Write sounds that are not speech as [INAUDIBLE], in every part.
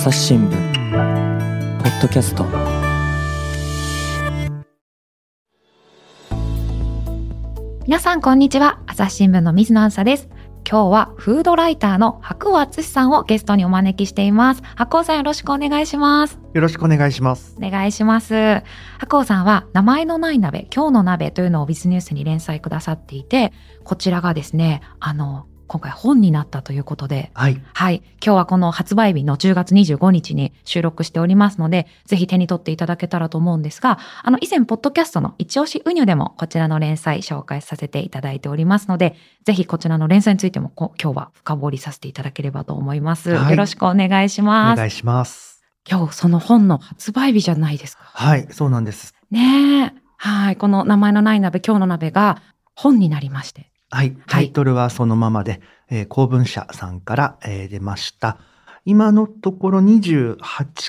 朝日新聞ポッドキャスト。皆さんこんにちは。朝日新聞の水野あんさです。今日はフードライターの白尾敦さんをゲストにお招きしています。白尾さんよろしくお願いします。よろしくお願いします。お願いします。白尾さんは名前のない鍋今日の鍋というのをビズニュースに連載くださっていてこちらがですねあの今回本になったということではい。はい。今日はこの発売日の10月25日に収録しておりますので、ぜひ手に取っていただけたらと思うんですが、あの、以前、ポッドキャストの一押しウニュでもこちらの連載紹介させていただいておりますので、ぜひこちらの連載についてもこ今日は深掘りさせていただければと思います。はいよろしくお願いしおます。願いします。今日その本の発売日じゃないですか。はい、そうなんです。ねえ。はい。この名前のない鍋、今日の鍋が本になりまして。はい。タイトルはそのままで、えー公文社さんから、えー出ました。今のところ28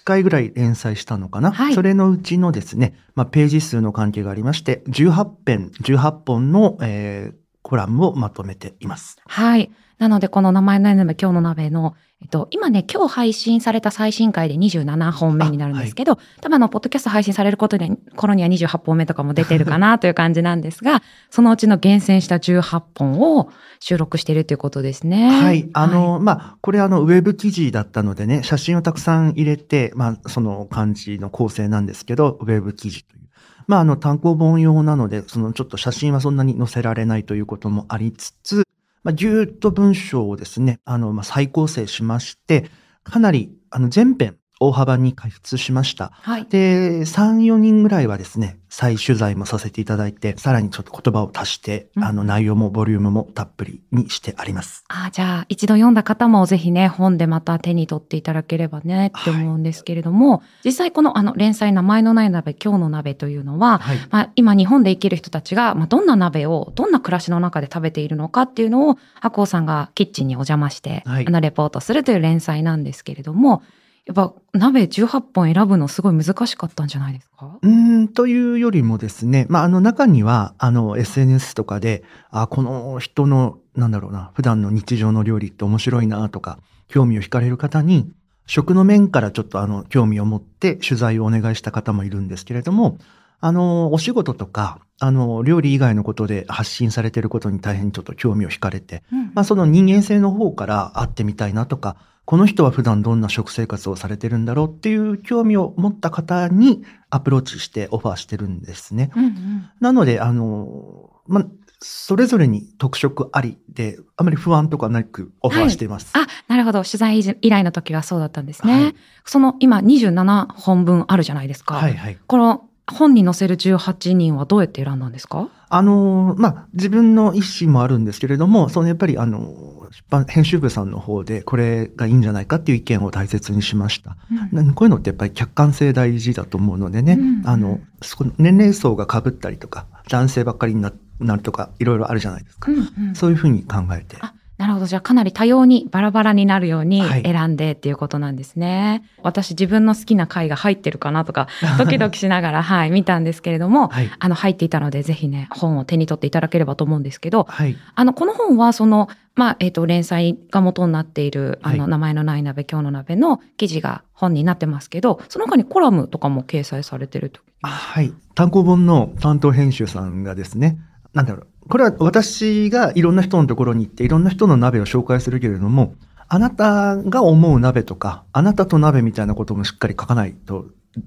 回ぐらい連載したのかな、はいそれのうちのですね、まあ、ページ数の関係がありまして、18編、18本の、えーコラムをまとめています。はい。なので、この名前のない鍋、今日の鍋の、えっと、今ね、今日配信された最新回で27本目になるんですけど、多分あの、ポッドキャスト配信されることで、頃には28本目とかも出てるかなという感じなんですが、そのうちの厳選した18本を収録しているということですね。はい。あの、まあ、これあの、ウェブ記事だったのでね、写真をたくさん入れて、まあ、その感じの構成なんですけど、ウェブ記事という。まあ、あの、単行本用なので、そのちょっと写真はそんなに載せられないということもありつつ、まあ、ぎゅーっと文章をですね、あの、まあ、再構成しまして、かなり、あの、全編大幅に開発しました。はい。で、3、4人ぐらいはですね、再取材もさせていただいて、さらにちょっと言葉を足して、うんあの、内容もボリュームもたっぷりにしてあります。あじゃあ、一度読んだ方もぜひね、本でまた手に取っていただければねって思うんですけれども、実際このあの連載名前のない鍋、今日の鍋というのは、はい。まあ、今日本で生きる人たちが、まあ、どんな鍋をどんな暮らしの中で食べているのかっていうのを白鸚さんがキッチンにお邪魔して、はいあのレポートするという連載なんですけれどもやっぱ鍋18本選ぶのすごい難しかったんじゃないですか？うーん、というよりもですね、まあ、あの中には、あの、SNS とかで、あ、この人の、なんだろうな、普段の日常の料理って面白いなとか、興味を惹かれる方に、食の面からちょっとあの、興味を持って取材をお願いした方もいるんですけれども、あの、お仕事とか、あの、料理以外のことで発信されていることに大変ちょっと興味を惹かれて、うん。まあ、その人間性の方から会ってみたいなとか、この人は普段どんな食生活をされてるんだろうっていう興味を持った方にアプローチしてオファーしてるんですね。うんうんなので、あの、まあ、それぞれに特色ありで、あまり不安とかなくオファーしています。あなるほど取材依頼の時はそうだったんですね、はいその今27本分あるじゃないですか、はいはい。この本に載せる18人はどうやって選んだんですか？あの、まあ、自分の意思もあるんですけれども、そのやっぱりあの、出版、編集部さんの方でこれがいいんじゃないかっていう意見を大切にしました。なこういうのってやっぱり客観性大事だと思うのでね、うんあの、そこ年齢層が被ったりとか、男性ばっかりにななるとか、いろいろあるじゃないですか。うんうんそういうふうに考えて。あなるほど。じゃあかなり多様にバラバラになるようにはい選んでっていうことなんですね。私自分の好きな回が入ってるかなとか、[LAUGHS] ドキドキしながら、はい、見たんですけれども、はい。あの、入っていたので、ぜひね、本を手に取っていただければと思うんですけど、はい。あの、この本は、その、まあ、えっ、と、連載が元になっている、あの、はい名前のない鍋、今日の鍋の記事が本になってますけど、その他にコラムとかも掲載されてると。はい。単行本の担当編集さんがですね、なんだろう。これは私がいろんな人のところに行っていろんな人の鍋を紹介するけれども、あなたが思う鍋とか、あなたと鍋みたいなこともしっかり書かないと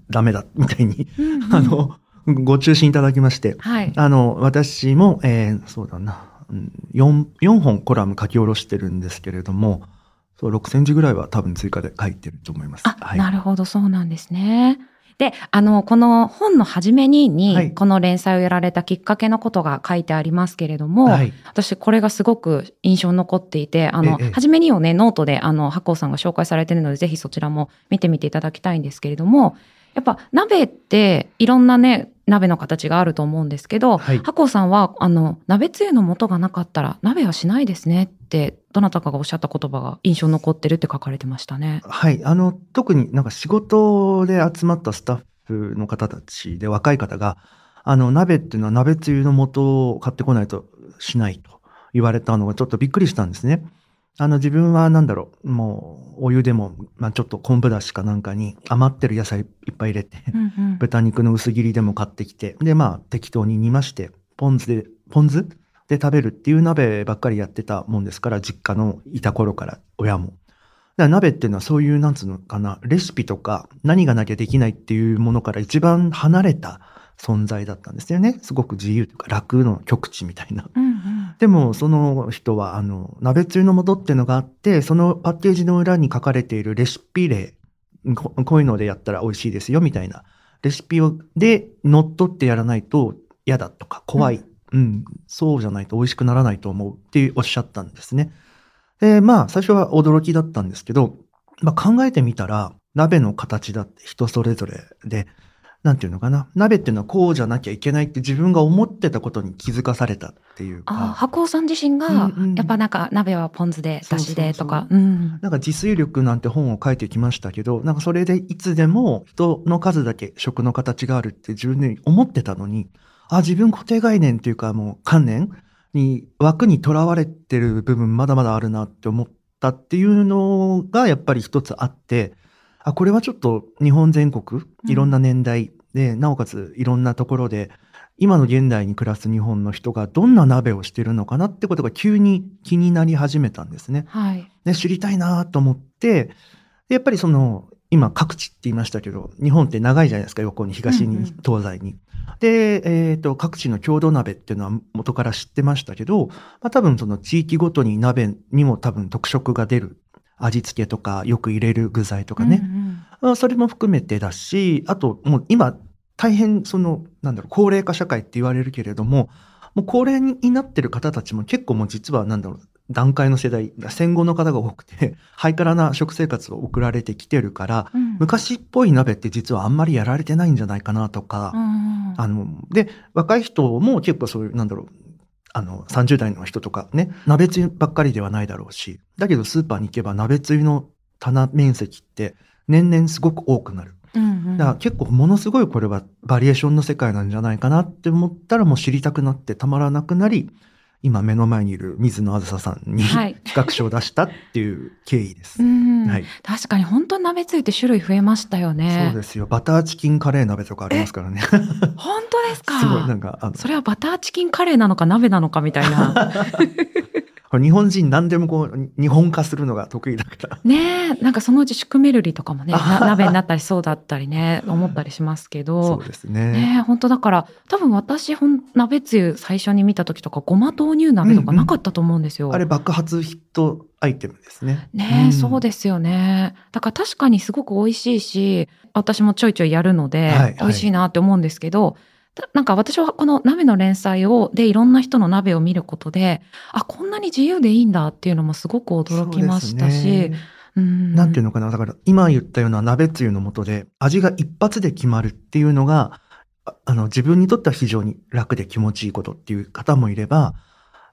ダメだ、みたいに、あの、ご中心いただきまして、はい。あの、私も、えーそうだな、うん4、4本コラム書き下ろしてるんですけれども、そう、6センチぐらいは多分追加で書いてると思います。あ、はい。なるほど、そうなんですね。で、あの、この本の初めにに、はいこの連載をやられたきっかけのことが書いてありますけれども、はい。私これがすごく印象に残っていて、あの、ええ初めにをね、ノートで、あの、白鸚さんが紹介されているので、ぜひそちらも見てみていただきたいんですけれども、やっぱ鍋っていろんなね、鍋の形があると思うんですけど、はいさんは、あの、鍋つゆの素がなかったら鍋はしないですねって、どなたかがおっしゃった言葉が印象に残ってるって書かれてましたね。はい。あの、特になんか仕事で集まったスタッフの方たちで若い方が、あの、鍋っていうのは鍋つゆの素を買ってこないとしないと言われたのがちょっとびっくりしたんですね。あの自分はなんだろう、もうお湯でも、まあちょっと昆布だしかなんかに余ってる野菜いっぱい入れて、うんうん。豚肉の薄切りでも買ってきて、でまあ適当に煮まして、ポン酢で、ポン酢？で食べるっていう鍋ばっかりやってたもんですから、実家のいた頃から親も。だから鍋っていうのはそういう、なんつうのかな、レシピとか何がなきゃできないっていうものから一番離れた存在だったんですよね。すごく自由というか楽の極致みたいな。うんうんでも、その人は、あの、鍋つゆの素っていうのがあって、そのパッケージの裏に書かれているレシピ例、ここういうのでやったら美味しいですよ、みたいな。レシピを、で、乗っ取ってやらないと嫌だとか、怖い。うん、そうじゃないと美味しくならないと思うっておっしゃったんですね。で、まあ、最初は驚きだったんですけど、まあ、考えてみたら、鍋の形だって人それぞれで、なんていうのかな？鍋っていうのはこうじゃなきゃいけないって自分が思ってたことに気づかされたっていうあか。白鸚さん自身が、やっぱなんか鍋はポン酢で、だしでとか。なんか自炊力なんて本を書いてきましたけど、なんかそれでいつでも人の数だけ食の形があるって自分で思ってたのに、あ、自分固定概念っていうかもう観念に枠にとらわれてる部分まだまだあるなって思ったっていうのがやっぱり一つあって、あ、これはちょっと日本全国、いろんな年代で、なおかついろんなところで、今の現代に暮らす日本の人がどんな鍋をしてるのかなってことが急に気になり始めたんですね。はい。ね、知りたいなと思って、でやっぱりその、今各地って言いましたけど、日本って長いじゃないですか、横に、東に、うんうん東西に。で、えっ、と、各地の郷土鍋っていうのは元から知ってましたけど、まあ多分その地域ごとに鍋にも多分特色が出る。味付けとか、よく入れる具材とかね。うんうん。まあそれも含めてだし、あともう今大変その、なんだろう、高齢化社会って言われるけれども、もう高齢になってる方たちも結構もう実はなんだろう、段階の世代、戦後の方が多くて、[LAUGHS] ハイカラな食生活を送られてきてるから、うん。昔っぽい鍋って実はあんまりやられてないんじゃないかなとか、うん。あの、で、若い人も結構そういう、なんだろう、あの、30代の人とかね、鍋つゆばっかりではないだろうし、だけどスーパーに行けば鍋つゆの棚面積って年々すごく多くなる。うんうんだから結構ものすごいこれはバリエーションの世界なんじゃないかなって思ったらもう知りたくなってたまらなくなり、今目の前にいる水野あずささんにはい企画書を出したっていう経緯です。うんはい。確かに本当鍋つゆって種類増えましたよね。そうですよ。バターチキンカレー鍋とかありますからね。[LAUGHS] 本当ですか？すごいなんか、あの、それはバターチキンカレーなのか鍋なのかみたいな。[LAUGHS] 日本人何でもこう、日本化するのが得意だから。ねえ、なんかそのうちシュクメルリとかもね、[LAUGHS] な鍋になったりそうだったりね、思ったりしますけそどう。ですね。ねえ、本当だから、多分私、ほん鍋つゆ最初に見た時とか、ごま豆乳鍋とかなかったと思うんですよ。あれ爆発ヒットアイテムですね。ねえ、んそうですよね。だから確かにすごく美味しいし、私もちょいちょいやるので、はいはい美味しいなって思うんですけど、たなんか私はこの鍋の連載を、でいろんな人の鍋を見ることで、あ、こんなに自由でいいんだっていうのもすごく驚きましたし、そうんなんていうのかな。だから今言ったような鍋つゆの素で味が一発で決まるっていうのが、ああの自分にとっては非常に楽で気持ちいいことっていう方もいれば、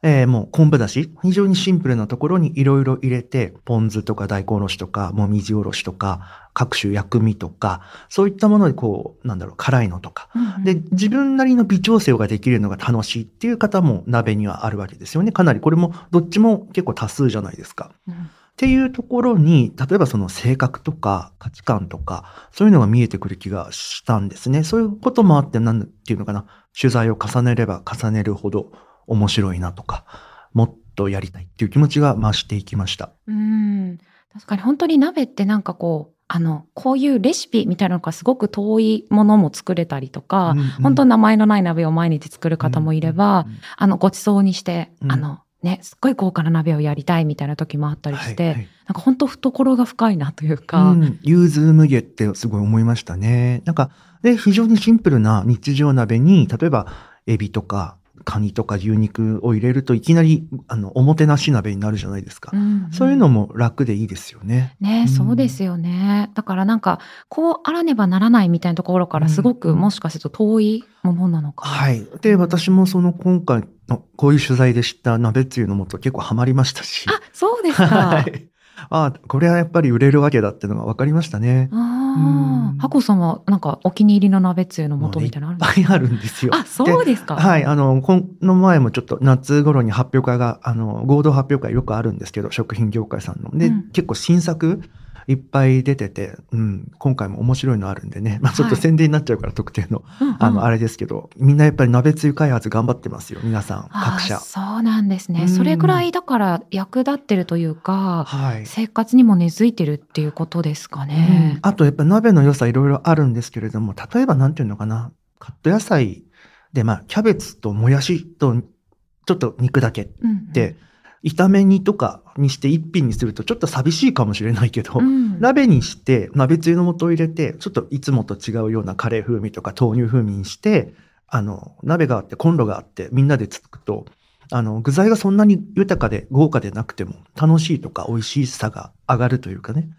えーもう昆布だし、非常にシンプルなところにいろいろ入れて、ポン酢とか大根おろしとか、もみじおろしとか、各種薬味とか、そういったものでこう、なんだろう、辛いのとか。うんで、自分なりの微調整ができるのが楽しいっていう方も鍋にはあるわけですよね。かなりこれもどっちも結構多数じゃないですか。うんっていうところに、例えばその性格とか価値観とか、そういうのが見えてくる気がしたんですね。そういうこともあって、なんていうのかな、取材を重ねれば重ねるほど面白いなとか、もっとやりたいっていう気持ちが増していきました。うん。確かに本当に鍋ってなんかこうあのこういうレシピみたいなのがすごく遠いものも作れたりとか、うんうん。本当名前のない鍋を毎日作る方もいれば、うんうんあのごちそうにして、うん。あのねすっごい豪華な鍋をやりたいみたいな時もあったりして、はいはい。なんか本当懐が深いなといううか、ん、融通無下ってすごい思いましたね。なんか、で、非常にシンプルな日常鍋に、例えば、エビとか、カニとか牛肉を入れるといきなり、あの、おもてなし鍋になるじゃないですか。うんそういうのも楽でいいですよね。ね、うんそうですよね。だからなんか、こうあらねばならないみたいなところからすごく、うんもしかすると遠いものなのか。はい。で、私もその今回のこういう取材で知った鍋つゆの素結構ハマりましたし。あ、そうですか。はい。あこれはやっぱり売れるわけだっていうのが分かりましたね。あああ、ハコさんはなんかお気に入りの鍋つゆの素みたいなのあるんですいっぱいあるんですよ。かあ、そうですか。はい、あの、この前もちょっと夏頃に発表会が、あの、合同発表会よくあるんですけど、食品業界さんの。で、うん結構新作いっぱい出てて、うん、今回も面白いのあるんでね、[LAUGHS] まあちょっとはい宣伝になっちゃうから特定の、うんうんあの、あれですけど、みんなやっぱり鍋つゆ開発頑張ってますよ、皆さん、あ各社。そうなんですね。うんそれぐらいだから役立ってるというか、はい。生活にも根付いてるっていうことですかうんね。あとやっぱ鍋の良さいろいろあるんですけれども、例えばなんていうのかな、カット野菜で、まあ、キャベツともやしと、ちょっと肉だけうんで、炒め煮とかにして一品にするとちょっと寂しいかもしれないけど、うん鍋にして、鍋つゆの素を入れて、ちょっといつもと違うようなカレー風味とか豆乳風味にして、あの、鍋があって、コンロがあって、みんなでつくと、あの、具材がそんなに豊かで豪華でなくても、楽しいとか美味しさが上がるというかね。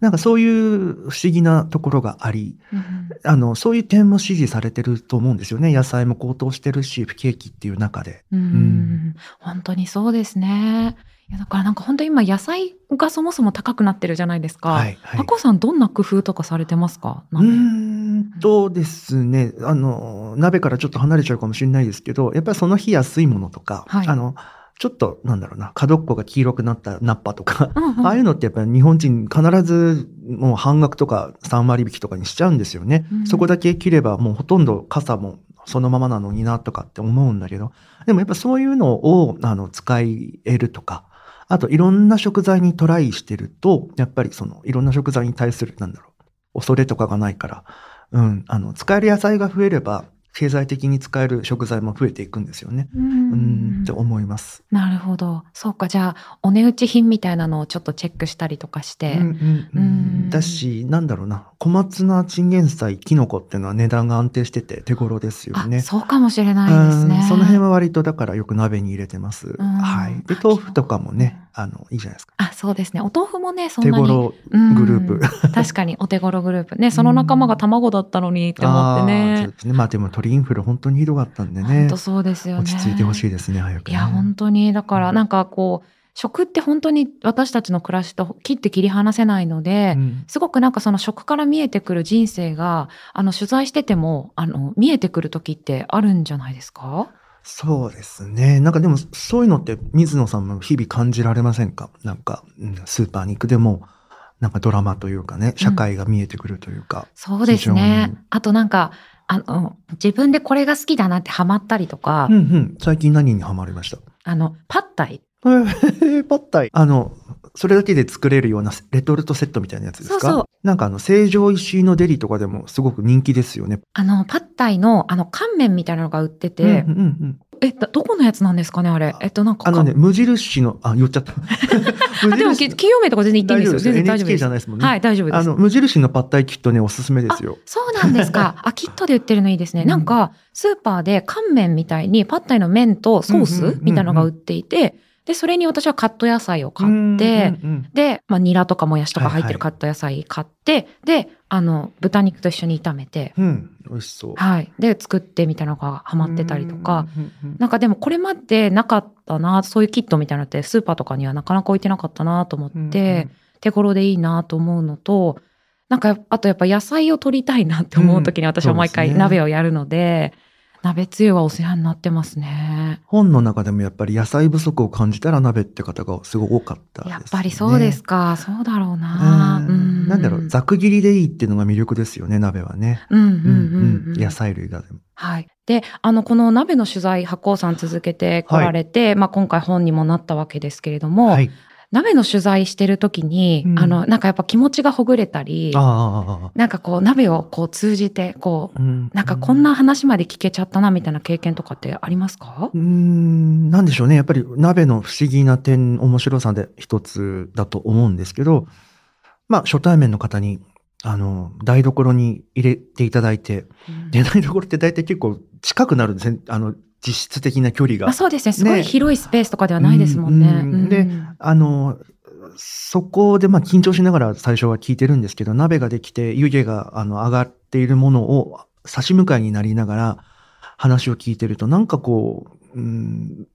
なんかそういう不思議なところがあり、うんあの、そういう点も支持されてると思うんですよね。野菜も高騰してるし、不景気っていう中で。うんん本当にそうですね。いやだからなんか本当に今野菜がそもそも高くなってるじゃないですか。はい、はいハ。コさんどんな工夫とかされてますか？うーんとですね、あの、鍋からちょっと離れちゃうかもしれないですけど、やっぱりその日安いものとか、はいあの、ちょっと、なんだろうな、角っこが黄色くなったナッパとか、うんうん。ああいうのってやっぱり日本人必ずもう半額とか3割引きとかにしちゃうんですよね。うん。そこだけ切ればもうほとんど傘もそのままなのになとかって思うんだけど、でもやっぱそういうのをあの使えるとか、あといろんな食材にトライしてると、やっぱりそのいろんな食材に対するなんだろう、恐れとかがないから、うん、あの使える野菜が増えれば、経済的に使える食材も増えていくんですよね。ううん、んって思います。なるほど。そうかじゃあお値打ち品みたいなのをちょっとチェックしたりとかして。うんうんううんん、だし、なんだろうな、小松菜、チンゲン菜、キノコっていうのは値段が安定してて手頃ですよあ、ね。そうかもしれないですね。うんその辺は割とだからよく鍋に入れてます。んはい。で、豆腐とかもね、あの、いいじゃないですか。あ、そうですね。お豆腐もね、そんなに。手頃うんグループ。確かにお手頃グループ。ね、その仲間が卵だったのにって思って [LAUGHS] あーそうね。ですね。まあでも鳥インフル本当にひどかったんで本ね当。そうですよね。落ち着いてほしいですね、早く、ね。いや、本当に、だからなんかこう、食って本当に私たちの暮らしと切って切り離せないので、うんすごくなんかその食から見えてくる人生が、あの、取材してても、あの、見えてくる時ってあるんじゃないですか？そうですね。なんかでも、そういうのって水野さんも日々感じられませんか？なんか、うんスーパーに行くでも、なんかドラマというかね、社会が見えてくるというか。そうです非ね。あとなんか、あの、自分でこれが好きだなってハマったりとか、うんうん。最近何にハマりました？あの、パッタイ。えーパッタイ。あの、それだけで作れるようなレトルトセットみたいなやつですか？そうそうなんかあの、成城石井のデリとかでもすごく人気ですよね。あの、パッタイの、あの、乾麺みたいなのが売ってて、うんうんうん、え、だどこのやつなんですかね、あれ？えっと、なんか、あのね、無印の、あ、言っちゃった。[LAUGHS] 無あでも、き企業名とか全然言っていいんですよ。全然大丈夫です。じゃないですもんね。はい、大丈夫です。あの、無印のパッタイキットね、おすすめですよ。そうなんですか。[LAUGHS] あ、キットで売ってるのいいですね。うんなんか、スーパーで乾麺みたいに、パッタイの麺とソースうんみたいなのが売っていて、で、それに私はカット野菜を買って、で、まあ、ニラとかもやしとか入ってるカット野菜買って、で、あの、豚肉と一緒に炒めて、うん、美味しそう。はい。で、作ってみたいなのがハマってたりとか、うんうんうんうん。なんかでもこれまでなかったな、そういうキットみたいなのってスーパーとかにはなかなか置いてなかったなと思って、手頃でいいなと思うのと、なんか、あとやっぱ野菜を取りたいなって思う時に私は毎回鍋をやるので、鍋つゆはお世話になってますね。本の中でもやっぱり野菜不足を感じたら鍋って方がすごい多かったです、ね。やっぱりそうですか。そうだろうな。ううんんなんだろう、ざく切りでいいっていうのが魅力ですよね、鍋はね。うんうんうんううんん。野菜類がでも。はい。で、あの、この鍋の取材、発酵さん続けてこられて、まあ今回本にもなったわけですけれども、はい。鍋の取材してる時に、うんあの、なんかやっぱ気持ちがほぐれたり、あなんかこう鍋をこう通じて、こう、あ。うんなんかこんな話まで聞けちゃったなみたいな経験とかってありますか？うーん、なんでしょうね。やっぱり鍋の不思議な点、面白さで一つだと思うんですけど、まあ初対面の方に、あの、台所に入れていただいて、で、台所って大体結構近くなるんですね。あの、実質的な距離が。まあ、。そうですね。すごいね。広いスペースとかではないですもんね。うんうん。であの、そこでまあ緊張しながら最初は聞いてるんですけど、鍋ができて湯気があの上がっているものを差し向かいになりながら話を聞いてると、なんかこう、うん、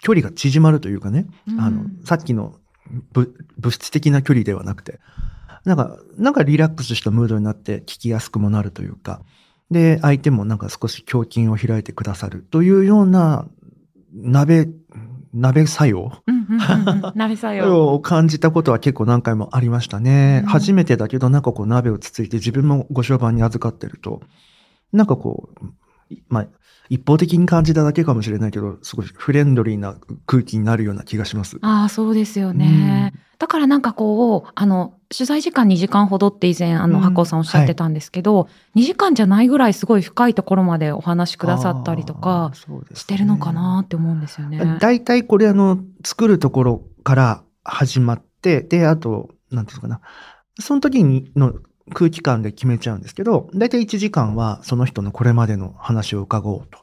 距離が縮まるというかね、うん。あの、さっきの物物質的な距離ではなくて、なんか、なんかリラックスしたムードになって聞きやすくもなるというか、で、相手もなんか少し胸筋を開いてくださるというような、鍋、鍋作用？うんうんうんうん。鍋作用。[LAUGHS] を感じたことは結構何回もありましたね。うん初めてだけど、なんかこう鍋をつついて自分もご商売に預かってると、なんかこう、まあ、一方的に感じただけかもしれないけど、すごいフレンドリーな空気になるような気がします。ああ、そうですよね。だからなんかこう、あの、取材時間2時間ほどって以前、あの、うん白尾さんおっしゃってたんですけど、2時間じゃないぐらいすごい深いところまでお話しくださったりとあかしてるのかなって思うんですよね。大体これあの、作るところから始まって、で、あと、なんていうのかな。その時にの空気感で決めちゃうんですけど、大体1時間はその人のこれまでの話を伺おうと。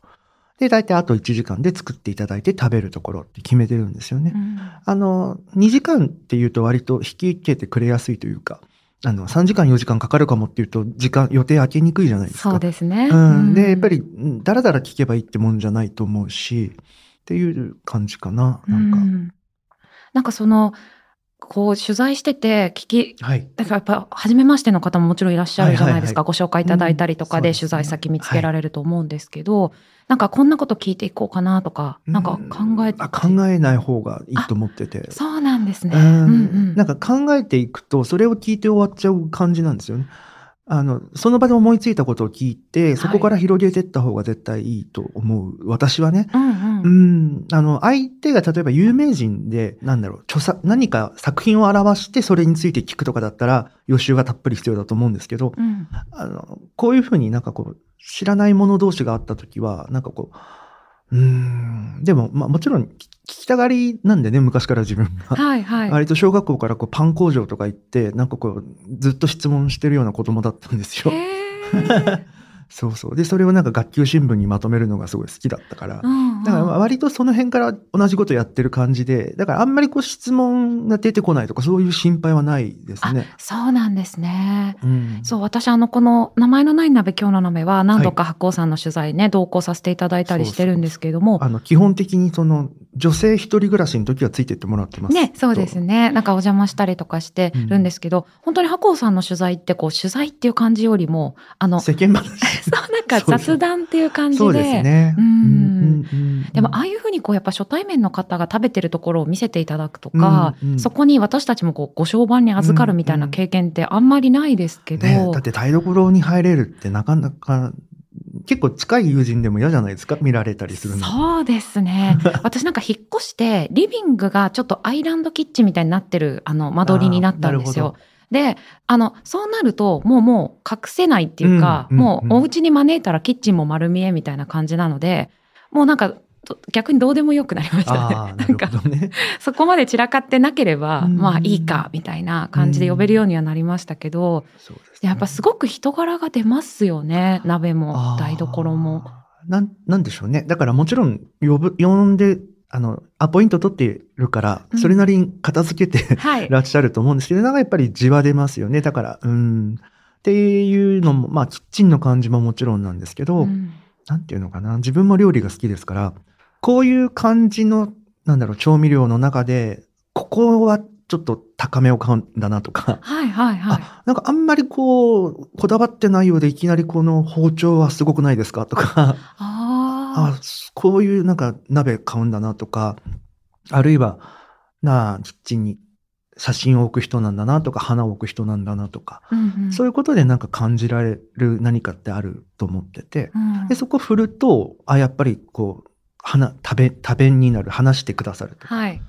で、大体あと1時間で作っていただいて食べるところって決めてるんですよね。うんあの、2時間っていうと割と引き受けてくれやすいというか、あの、3時間4時間かかるかもっていうと、時間、予定空けにくいじゃないですか。そうですね。うん。で、やっぱり、だらだら聞けばいいってもんじゃないと思うし、っていう感じかな。なんか。うんなんかその、こう取材してて聞き、はい。だからやっぱ初めましての方ももちろんいらっしゃるじゃないですか。はいご紹介いただいたりとかで取材先見つけられると思うんですけど、なんかこんなこと聞いていこうかなとか、なんか考えて、あ考えない方がいいと思ってて。そうなんですね。ううんんなんか考えていくと、それを聞いて終わっちゃう感じなんですよね。あの、その場で思いついたことを聞いて、そこから広げていった方が絶対いいと思う。私はね。うんうんう。ん。あの、相手が例えば有名人で、なんだろう、著作、何か作品を表してそれについて聞くとかだったら、予習がたっぷり必要だと思うんですけど、うんあの、こういうふうになんかこう、知らない者同士があったときは、なんかこう、うーん、でも、まあもちろん聞聞きたがりなんでね、昔から自分が。はいはい。割と小学校からこうパン工場とか行って、なんかこう、ずっと質問してるような子供だったんですよ。そうそう。で、それをなんか学級新聞にまとめるのがすごい好きだったから。うんうんだから割とその辺から同じことやってる感じで、だからあんまりこう質問が出てこないとかそういう心配はないですね。そうなんですね。うんそう、私、あの、この名前のない鍋、今日の鍋は何度か発行さんの取材ね、同行させていただいたりしてるんですけれども、あの、基本的にその、女性一人暮らしの時はついてってもらってます。ね、そうですね。なんかお邪魔したりとかしてるんですけど、本当に白鸚さんの取材って、こう、取材っていう感じよりも、あの、そ世間話。う、なんか雑談っていう感じで、そうですね。うんうんうんでも、ああいうふうにこう、やっぱ初対面の方が食べてるところを見せていただくとか、うんうんそこに私たちもこう、ご商売に預かるみたいな経験ってあんまりないですけど、ね、だって台所に入れるってなかなか、結構近い友人でも嫌じゃないですか？見られたりするの。そうですね。[LAUGHS] 私なんか引っ越して、リビングがちょっとアイランドキッチンみたいになってる、あの、間取りになったんですよ。で、あの、そうなると、もうもう隠せないっていうか、うんうんもうお家に招いたらキッチンも丸見えみたいな感じなので、もうなんか、と逆にどうでもよくなりましたね。ななんるか、ね。そこまで散らかってなければ、うんまあいいか、みたいな感じで呼べるようにはなりましたけど、ねやっぱすごく人柄が出ますよね。鍋も台所も。なん、なんでしょうね。だからもちろん、呼ぶ、呼んで、あの、アポイント取ってるからう、んそれなりに片付けて、[LAUGHS] はい。らっしゃると思うんですけど、なんかやっぱりじわ出ますよね。だから、うん。っていうのも、まあ、キッチンの感じももちろんなんですけど、うんなんていうのかな。自分も料理が好きですから、こういう感じの、なんだろう、調味料の中で、ここはちょっと高めを買うんだなとか、はいはいはい。あ、なんかあんまりこう、こだわってないようでいきなりこの包丁はすごくないですかとか、ああ、こういうなんか鍋買うんだなとか、あるいは、なあ、キッチンに写真を置く人なんだなとか、花を置く人なんだなとか、あ、うんうん、そういうことでなんか感じられる何かってあると思ってて、うんで、そこ振ると、あ、やっぱりこう、花、食べ、食べになる、話してくださるとか。はい。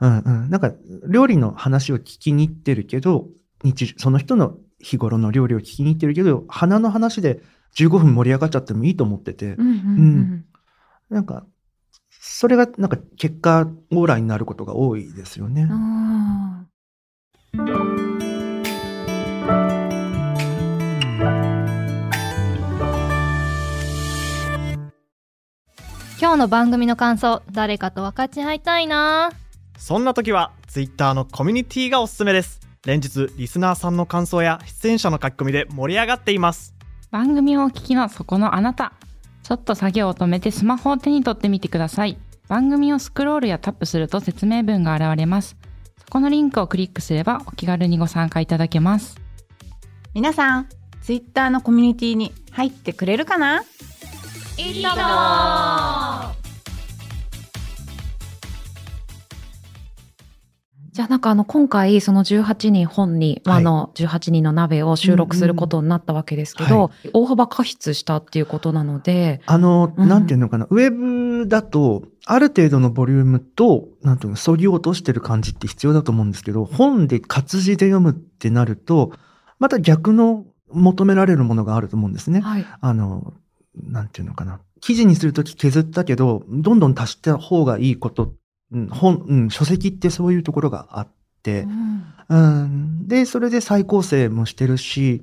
うんうん。なんか、料理の話を聞きに行ってるけど、日常、その人の日頃の料理を聞きに行ってるけど、花の話で15分盛り上がっちゃってもいいと思ってて、うんうんうんなんか、それがなんか結果オーライになることが多いですよね。うん今日の番組の感想誰かと分かち合いたいな。そんな時は Twitter のコミュニティがおすすめです。連日リスナーさんの感想や出演者の書き込みで盛り上がっています番組をお聞きのそこのあなた。ちょっと作業を止めてスマホを手に取ってみてください。番組をスクロールやタップすると説明文が現れます。このリンクをクリックすればお気軽にご参加いただけます。皆さん、ツイッターのコミュニティに入ってくれるかな？じゃあなんかあの今回その18人本に、まああの18人の鍋を収録することになったわけですけど、は大幅過失したっていうことなので、あの、うんなんていうのかな、ウェブだと、ある程度のボリュームと、なんていうの、削ぎ落としてる感じって必要だと思うんですけど、本で活字で読むってなると、また逆の求められるものがあると思うんですね。はい。あの、なんていうのかな。記事にするとき削ったけど、どんどん足した方がいいこと、うん、本、うん、書籍ってそういうところがあって、うんうん。で、それで再構成もしてるし、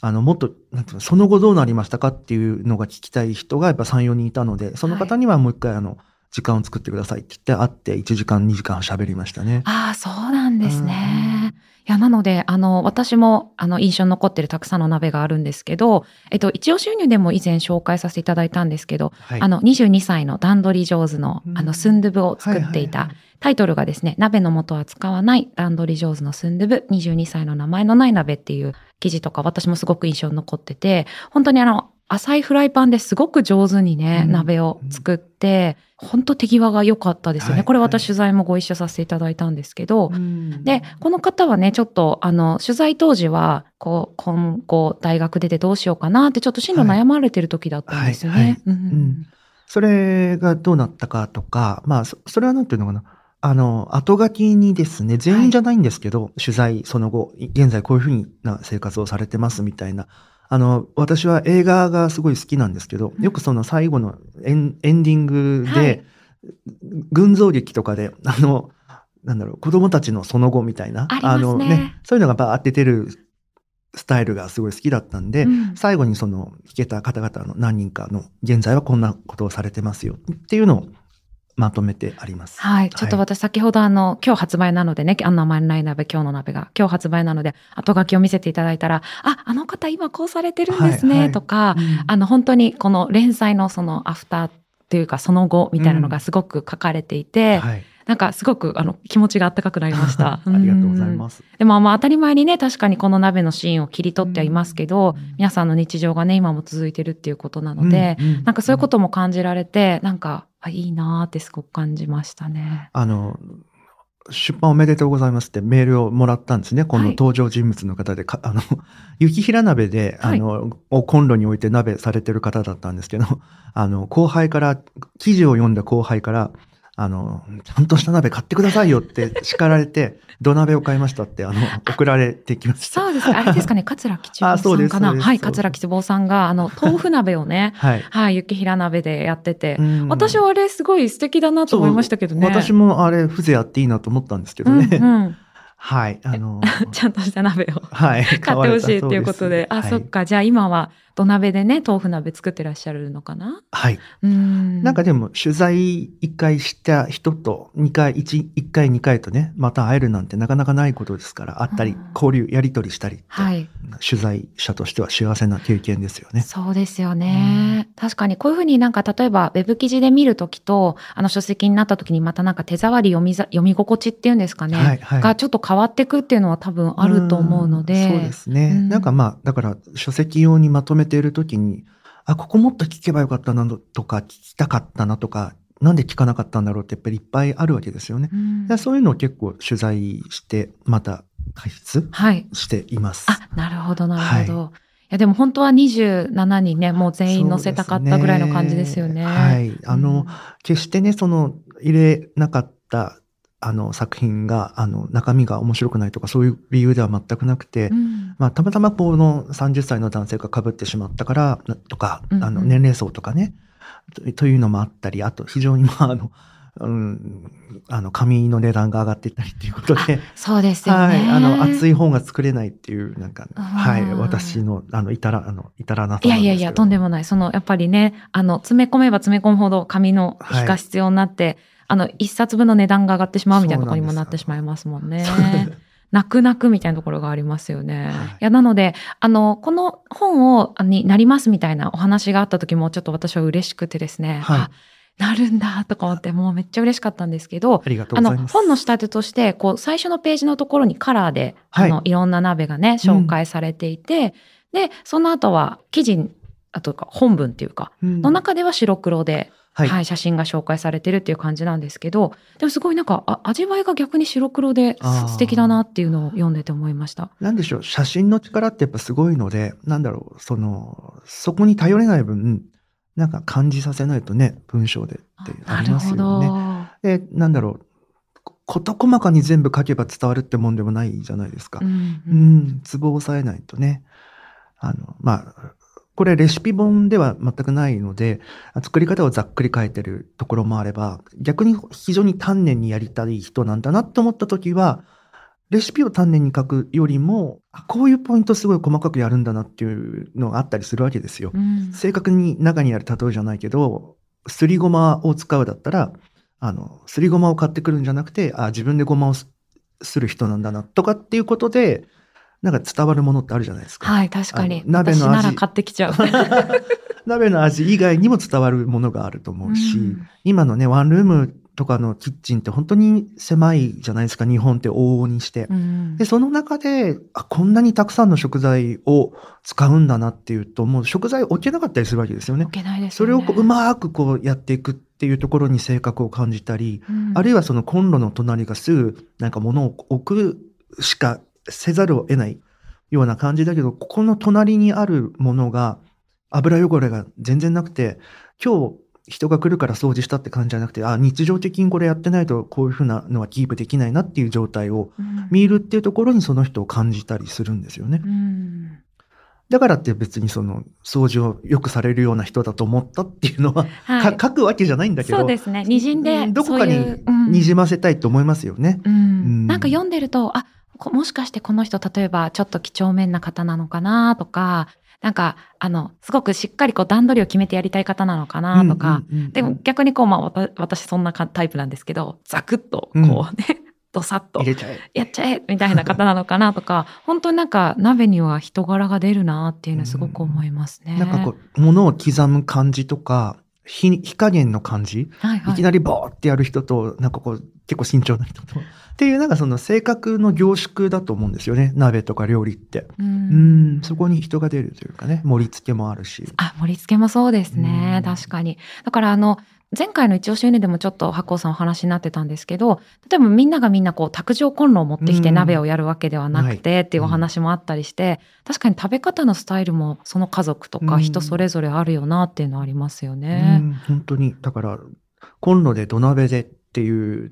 あの、もっと、なんていうの、その後どうなりましたかっていうのが聞きたい人がやっぱ3、4人いたので、その方にはもう一回あの、時間を作ってくださいって言って、会って1時間、2時間喋りましたね。ああ、そうなんですうんね。いや、なので、あの、私も、あの、印象に残ってるたくさんの鍋があるんですけど、えっと、一応収入でも以前紹介させていただいたんですけど、はい。あの、22歳の段取り上手の、うん。あの、スンドゥブを作っていた、タイトルがですね、鍋の素は使わない段取り上手のスンドゥブ、22歳の名前のない鍋っていう記事とか私もすごく印象に残ってて、本当にあの、浅いフライパンですごく上手にね、うん鍋を作って、本当手際が良かったですよね。はいこれ私取材もご一緒させていただいたんですけど、うんで、この方はね、ちょっと、あの、取材当時は、こう、今後、大学出てどうしようかなって、ちょっと進路悩まれてる時だったんですよね。はいはいうんんそれがどうなったかとか、まあ、そそれはなんていうのかな。あの、後書きにですね、全員じゃないんですけど、取材、その後、現在こういうふうな生活をされてますみたいな。あの、私は映画がすごい好きなんですけど、よくその最後のエンエンディングで、はい。群像劇とかで、あの、なんだろう、子供たちのその後みたいな、あね。のね、そういうのがバーって出るスタイルがすごい好きだったんで、うん。最後にその聞けた方々の何人かの現在はこんなことをされてますよっていうのをまとめてあります。はい。ちょっと私先ほどあの、今日発売なのでね、あの名前のない鍋、今日の鍋が、今日発売なので、後書きを見せていただいたら、あ、あの方今こうされてるんですね、はいはいとか、うんあの、本当にこの連載のそのアフターっていうか、その後みたいなのがすごく書かれていて、はい。なんかすごくあの気持ちがあったかくなりました。[LAUGHS] ありがとうございす。ます。でもまあ当たり前にね、確かにこの鍋のシーンを切り取ってはいますけど、皆さんの日常がね、今も続いてるっていうことなので、うんうんなんかそういうことも感じられて、なんか、あいいなーってすごく感じましたね。あの、出版おめでとうございますってメールをもらったんですね。このはい登場人物の方で、か [LAUGHS] あの、雪平鍋で、はいあの、をコンロに置いて鍋されてる方だったんですけど、[LAUGHS] あの、後輩から、記事を読んだ後輩から、あの、ちゃんとした鍋買ってくださいよって叱られて、土鍋を買いましたって、あの、送られてきました。そうですか。あれですかね、[LAUGHS] 桂吉坊さんかな。はい、桂吉坊さんが、あの、豆腐鍋をね、[LAUGHS] はい。はい、雪平鍋でやってて、うん私はあれすごい素敵だなと思いましたけどね。私もあれ、風情あっていいなと思ったんですけどね。うんうん [LAUGHS] はい。あの、ちゃんとした鍋を。はい。買ってほしいっていうことで。あ、はいそっか。じゃあ今は土鍋でね、豆腐鍋作ってらっしゃるのかな？はい。うん。なんかでも、取材一回した人と、二回、一、一回、二回とね、また会えるなんてなかなかないことですから、会ったりうん、交流、やりとりしたりって、はい。取材者としては幸せな経験ですよね。そうですよね。確かにこういうふうになんか例えばウェブ記事で見るときと、あの書籍になったときにまたなんか手触り読みざ読み心地っていうんですかね。はいはいがちょっと変わってくっていうのは多分あると思うので。んそうですね。うんなんかまあ、だから、書籍用にまとめているときに、あ、ここもっと聞けばよかったなとか、聞きたかったなとか、なんで聞かなかったんだろうってやっぱりいっぱいあるわけですよね。うんでそういうのを結構取材して、また解説はい。しています。あ、なるほど、なるほど。い、や、でも本当は27人ね、もう全員載せたかったぐらいの感じですよね。はい。あの、うん決してね、その、入れなかった、あの、作品が、あの、中身が面白くないとか、そういう理由では全くなくて、うんまあ、たまたまこの30歳の男性が被ってしまったから、なとか、うんうんあの、年齢層とかね、とというのもあったり、あと、非常に、まあ、あの、うん、あの、紙の値段が上がっていったりっていうことで、そうですよね。はい、あの、熱い。い本が作れないっていう、なんか、はい、私の、あの、いたら、あの、いたらなさいやいやいや、とんでももない。その、やっぱりね、あの、詰め込めば詰め込むほど紙の日が必要になって、あの、一冊分の値段が上がってしまうみたいなところにもなってしまいますもんね。泣く泣くみたいなところがありますよね。はいい、や、なので、あの、この本を、あになりますみたいなお話があった時もちょっと私は嬉しくてですね。はいあなるんだとか思って、もうめっちゃ嬉しかったんですけど、ありがとうあの。本の仕立てとして、こう、最初のページのところにカラーで、はいあの、いろんな鍋がね、紹介されていて、で、その後は、記事、あとか、本文っていうか、うんの中では白黒で、ははいい、写真が紹介されてるっていう感じなんですけど、でもすごいなんか、あ味わいが逆に白黒で素敵だなっていうのを読んでて思いました。なんでしょう、写真の力ってやっぱすごいので、なんだろう、その、そこに頼れない分、なんか感じさせないとね、文章でってありますよね。で、なんだろう、こ事細かに全部書けば伝わるってもんでもないじゃないですか。うんううんん、ツボを押さえないとね。あの、まあ、これレシピ本では全くないので、作り方をざっくり書いてるところもあれば、逆に非常に丹念にやりたい人なんだなと思った時は、レシピを丹念に書くよりも、あこういうポイントすごい細かくやるんだなっていうのがあったりするわけですよ。うん正確に中にある例えじゃないけど、すりごまを使うだったら、あの、すりごまを買ってくるんじゃなくて、あ、自分でごまをすする人なんだな、とかっていうことで、なんか伝わるものってあるじゃないですか。はい、確かにあ。の鍋の味私なら買ってきちゃう。[LAUGHS] 鍋の味以外にも伝わるものがあると思うし、うん今のね、ワンルームとかのキッチンって本当に狭いじゃないですか、日本って往々にして。うんで、その中で、あ、こんなにたくさんの食材を使うんだなっていうと、もう食材置けなかったりするわけですよね置。けないですそれ。をこううまくこうやっていくっていうところに性格を感じたり、うんあるいはそのコンロの隣がすぐなんか物を置くしかせざるを得ないような感じだけど、ここの隣にあるものが油汚れが全然なくて、今日人が来るから掃除したって感じじゃなくて、あ、日常的にこれやってないとこういうふうなのはキープできないなっていう状態をうん見るっていうところにその人を感じたりするんですよね。うんだからって別にその掃除をよくされるような人だと思ったっていうのは、はいか書くわけじゃないんだけど、そうですね。にじんで、うんどこかにそういううんにじませたいと思いますよね。うんうんなんか読んでると、あ、こもしかしてこの人、例えばちょっと几帳面な方なのかなとか、なんか、あの、すごくしっかりこう段取りを決めてやりたい方なのかなとか、うんうんうんうんでも逆にこう、まあ、私そんなかタイプなんですけど、ザクッと、こうね、どさっと。やっちゃえみたいな方なのかなとか、本当になんか鍋には人柄が出るなっていうのはすごく思いますね。なんかこう、物を刻む感じとか、火火加減の感じ、はいはいいきなりボーってやる人と、なんかこう、結構慎重な人と。っていう、なんかその性格の凝縮だと思うんですよね。鍋とか料理って。ううんん、そこに人が出るというかね、盛り付けもあるし。あ、盛り付けもそうですね。うん確かに。だからあの、前回の一押しユニでもちょっと白鸚さんお話になってたんですけど、例えばみんながみんなこう卓上コンロを持ってきてうん鍋をやるわけではなくてっていうお話もあったりして、確かに食べ方のスタイルもその家族とかうん人それぞれあるよなっていうのはありますようね。ん、本当に。だから、コンロで土鍋でっていう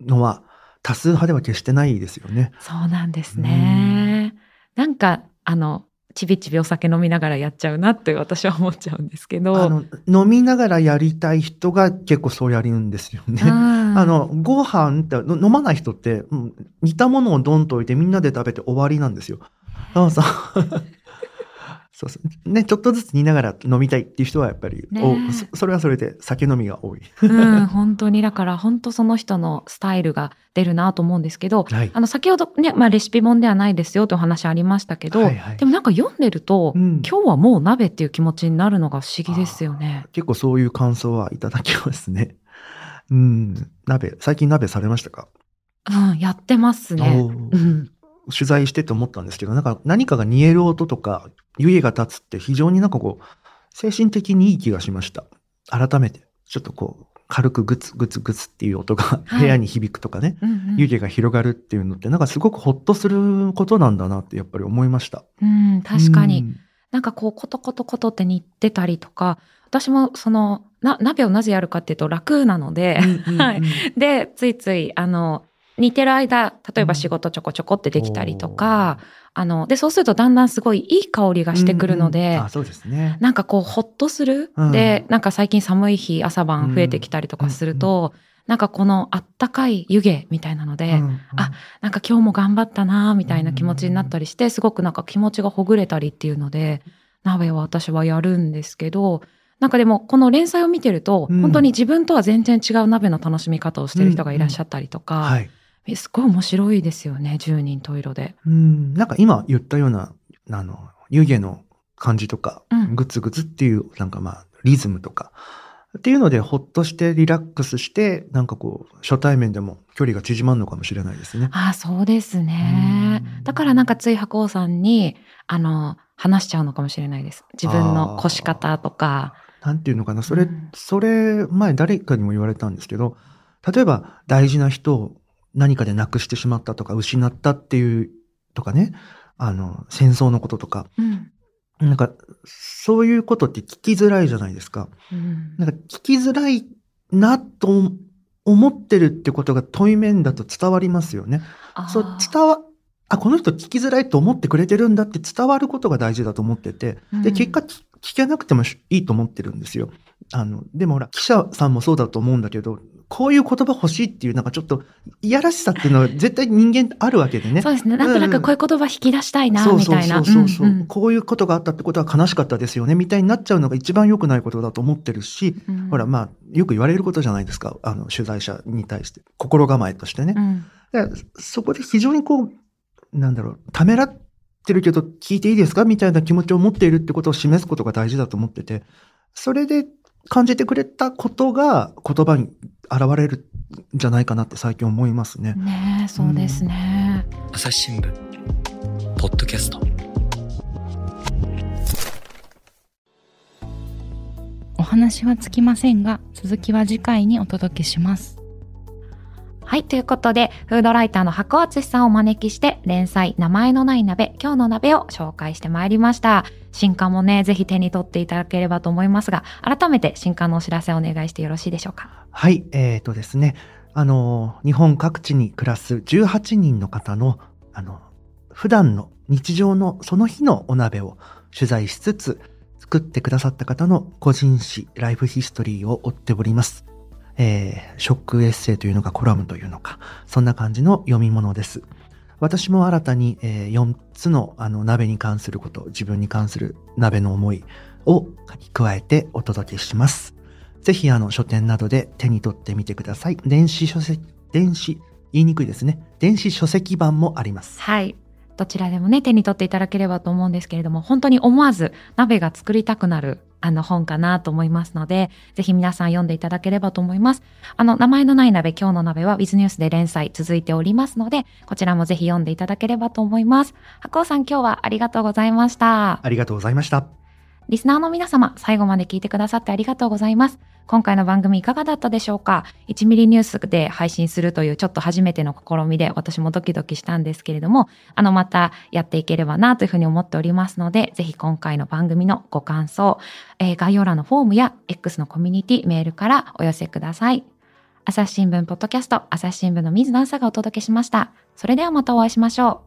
のは、多数派では決してないですよね。そうなんですね。なんか、あの、ちびちびお酒飲みながらやっちゃうなって私は思っちゃうんですけど。あの、飲みながらやりたい人が結構そうやるんですよね。うんあの、ご飯っての飲まない人って、うん似たものをドンと置いてみんなで食べて終わりなんですよ。そうそう。そうそう。ね、ちょっとずつ煮ながら飲みたいっていう人はやっぱり、ねおそそれはそれで酒飲みが多い。うん、本当に、だから本当その人のスタイルが出るなと思うんですけど、はいあの、先ほどね、まあレシピ本ではないですよというお話ありましたけど、はいはいでもなんか読んでると、うん今日はもう鍋っていう気持ちになるのが不思議ですよね。結構そういう感想はいただきますね。うん。鍋、最近鍋されましたか？うん、やってますね。取材してて思ったんですけど、なんか何かが煮える音とか、湯気が立つって非常になんかこう、精神的にいい気がしました。改めて、ちょっとこう、軽くグツグツグツっていう音がはい部屋に響くとかね、うんうん湯気が広がるっていうのって、なんかすごくほっとすることなんだなってやっぱり思いました。うん、確かに。うんなんかこう、コトコトコトって煮てたりとか、私もその、な、鍋をなぜやるかっていうと楽なので、はいで、ついつい、あの、煮てる間、例えば仕事ちょこちょこってできたりとか、あの、で、そうするとだんだんすごいいい香りがしてくるので、うんそうですね。なんかこう、ほっとする。うん。で、なんか最近寒い日、朝晩増えてきたりとかすると、なんかこのあったかい湯気みたいなので、うんうん。あなんか今日も頑張ったなみたいな気持ちになったりして、すごくなんか気持ちがほぐれたりっていうので、鍋は私はやるんですけど、なんかでもこの連載を見てると、うん。本当に自分とは全然違う鍋の楽しみ方をしてる人がいらっしゃったりとか、はい。えすごい面白いですよね、十人十色で。うん、なんか今言ったような、あの、湯気の感じとか、うんグツグツっていう、なんかまあ、リズムとか、っていうので、ほっとしてリラックスして、なんかこう、初対面でも距離が縮まるのかもしれないですね。ああ、そうですねうん。だからなんかつい白鸚さんに、あの、話しちゃうのかもしれないです。自分の腰方とか。なんていうのかな、それ、うんそれ、前誰かにも言われたんですけど、例えば大事な人を何かで亡くしてしまったとか、失ったっていうとかね、あの、戦争のこととか、うん。なんか、そういうことって聞きづらいじゃないですか。うんなんか聞きづらいなと思ってるってことが対面だと伝わりますよね。そう、伝わ、あ、この人聞きづらいと思ってくれてるんだって伝わることが大事だと思ってて、で、結果聞聞けなくてもしいいと思ってるんですよ。あの、でもほら、記者さんもそうだと思うんだけど、こういう言葉欲しいっていう、なんかちょっと、いやらしさっていうのは絶対人間あるわけでね。そうですね。なんとなくこういう言葉引き出したいな、みたいな。そうそうそう、んんこういうことがあったってことは悲しかったですよね、みたいになっちゃうのが一番良くないことだと思ってるし、うんほら、まあ、よく言われることじゃないですか。あの、取材者に対して。心構えとしてね。うんそこで非常にこう、なんだろう、ためらってるけど聞いていいですかみたいな気持ちを持っているってことを示すことが大事だと思ってて、それで感じてくれたことが言葉に現れるんじゃないかなって最近思いますね。ねえ、そうですね。朝日新聞ポッドキャストお話はつきませんが、続きは次回にお届けします。はい。ということで、フードライターの白厚さんをお招きして、連載、名前のない鍋、今日の鍋を紹介してまいりました。新刊もね、ぜひ手に取っていただければと思いますが、改めて新刊のお知らせをお願いしてよろしいでしょうか。はい、えーとですね、あの、日本各地に暮らす18人の方の、あの、普段の日常のその日のお鍋を取材しつつ、作ってくださった方の個人史、ライフヒストリーを追っております。えーショックエッセイというのかコラムというのか、そんな感じの読み物です。私も新たに、え4つのあの鍋に関すること、自分に関する鍋の思いを書き加えてお届けします。ぜひあの書店などで手に取ってみてください。電子書籍、電子、言いにくいですね。電子書籍版もあります。はい。どちらでもね、手に取っていただければと思うんですけれども、本当に思わず鍋が作りたくなるあの本かなと思いますので、ぜひ皆さん読んでいただければと思います。あの、名前のない鍋、今日の鍋は Wiz ニュースで連載続いておりますので、こちらもぜひ読んでいただければと思います。白尾さん今日はありがとうございました。ありがとうございました。リスナーの皆様、最後まで聞いてくださってありがとうございます。今回の番組いかがだったでしょうか ?1 ミリニュースで配信するというちょっと初めての試みで私もドキドキしたんですけれども、あのまたやっていければなというふうに思っておりますので、ぜひ今回の番組のご感想、えー概要欄のフォームや X のコミュニティ、メールからお寄せください。朝日新聞ポッドキャスト、朝日新聞の水野朝がお届けしました。それではまたお会いしましょう。